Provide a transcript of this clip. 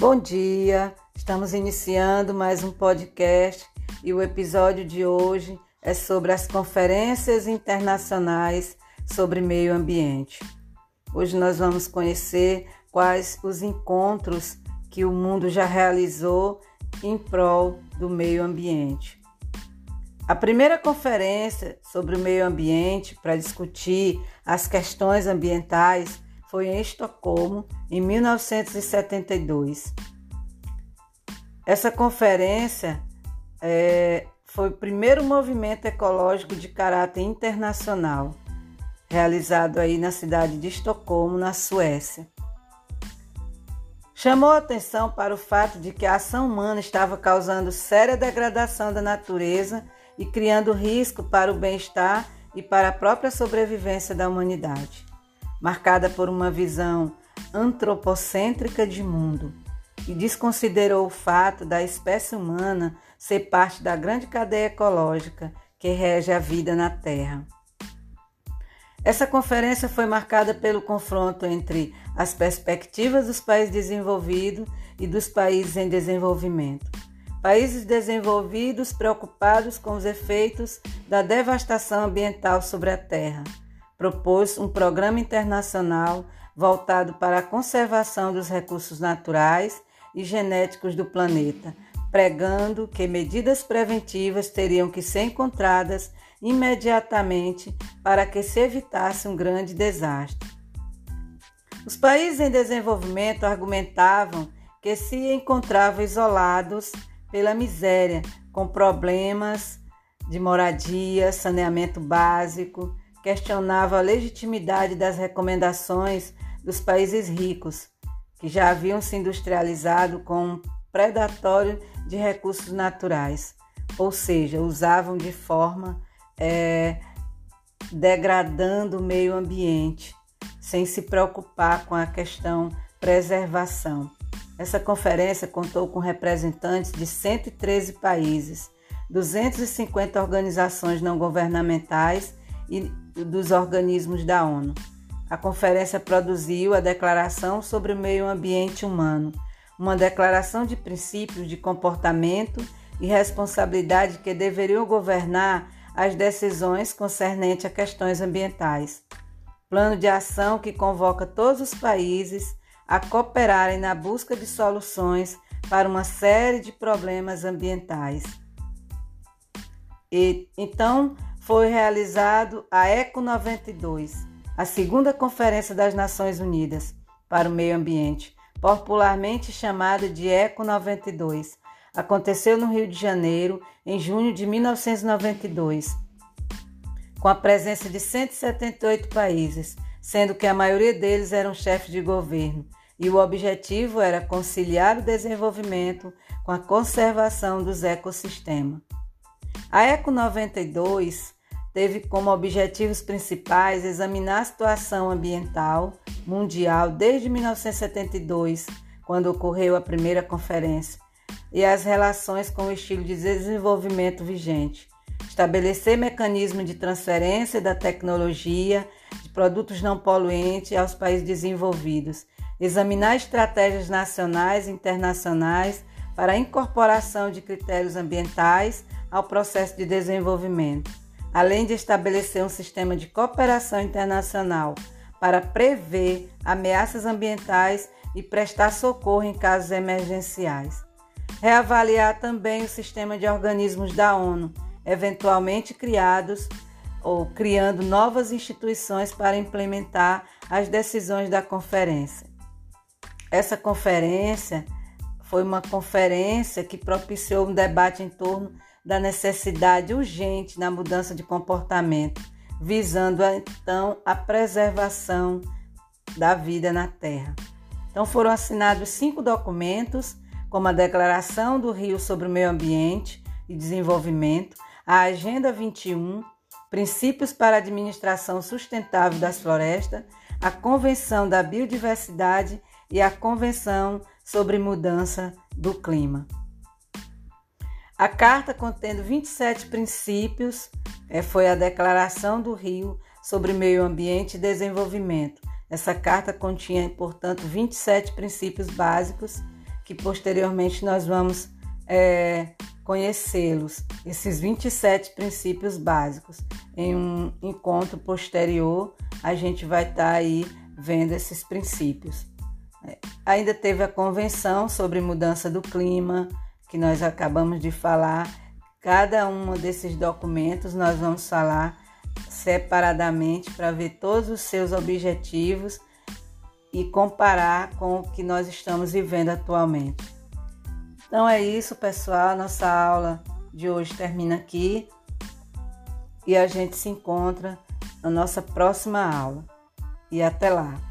Bom dia, estamos iniciando mais um podcast e o episódio de hoje é sobre as conferências internacionais sobre meio ambiente. Hoje nós vamos conhecer quais os encontros que o mundo já realizou em prol do meio ambiente. A primeira conferência sobre o meio ambiente para discutir as questões ambientais foi em Estocolmo em 1972. Essa conferência é, foi o primeiro movimento ecológico de caráter internacional, realizado aí na cidade de Estocolmo, na Suécia. Chamou atenção para o fato de que a ação humana estava causando séria degradação da natureza e criando risco para o bem-estar e para a própria sobrevivência da humanidade, marcada por uma visão antropocêntrica de mundo e desconsiderou o fato da espécie humana ser parte da grande cadeia ecológica que rege a vida na Terra. Essa conferência foi marcada pelo confronto entre as perspectivas dos países desenvolvidos e dos países em desenvolvimento. Países desenvolvidos preocupados com os efeitos da devastação ambiental sobre a Terra. Propôs um programa internacional voltado para a conservação dos recursos naturais e genéticos do planeta, pregando que medidas preventivas teriam que ser encontradas imediatamente para que se evitasse um grande desastre. Os países em desenvolvimento argumentavam que se encontravam isolados pela miséria, com problemas de moradia, saneamento básico, questionava a legitimidade das recomendações dos países ricos, que já haviam se industrializado com um predatório de recursos naturais, ou seja, usavam de forma é, degradando o meio ambiente, sem se preocupar com a questão preservação. Essa conferência contou com representantes de 113 países, 250 organizações não governamentais e dos organismos da ONU. A conferência produziu a Declaração sobre o Meio Ambiente Humano, uma declaração de princípios de comportamento e responsabilidade que deveriam governar as decisões concernentes a questões ambientais. Plano de ação que convoca todos os países a cooperarem na busca de soluções para uma série de problemas ambientais. E então foi realizado a Eco 92, a segunda Conferência das Nações Unidas para o Meio Ambiente, popularmente chamada de ECO 92. Aconteceu no Rio de Janeiro em junho de 1992, com a presença de 178 países, sendo que a maioria deles eram chefes de governo, e o objetivo era conciliar o desenvolvimento com a conservação dos ecossistemas. A ECO 92 teve como objetivos principais examinar a situação ambiental mundial desde 1972, quando ocorreu a primeira conferência, e as relações com o estilo de desenvolvimento vigente, estabelecer mecanismos de transferência da tecnologia de produtos não poluentes aos países desenvolvidos, examinar estratégias nacionais e internacionais para a incorporação de critérios ambientais ao processo de desenvolvimento além de estabelecer um sistema de cooperação internacional para prever ameaças ambientais e prestar socorro em casos emergenciais. Reavaliar também o sistema de organismos da ONU, eventualmente criados ou criando novas instituições para implementar as decisões da conferência. Essa conferência foi uma conferência que propiciou um debate em torno da necessidade urgente na mudança de comportamento, visando então a preservação da vida na Terra. Então foram assinados cinco documentos, como a Declaração do Rio sobre o Meio Ambiente e Desenvolvimento, a Agenda 21, Princípios para a Administração Sustentável das Florestas, a Convenção da Biodiversidade e a Convenção sobre Mudança do Clima. A carta contendo 27 princípios é, foi a Declaração do Rio sobre Meio Ambiente e Desenvolvimento. Essa carta continha, portanto, 27 princípios básicos que posteriormente nós vamos é, conhecê-los, esses 27 princípios básicos. Em um encontro posterior, a gente vai estar tá aí vendo esses princípios. É, ainda teve a convenção sobre mudança do clima, que nós acabamos de falar. Cada um desses documentos nós vamos falar separadamente para ver todos os seus objetivos e comparar com o que nós estamos vivendo atualmente. Então é isso, pessoal. Nossa aula de hoje termina aqui e a gente se encontra na nossa próxima aula. E até lá!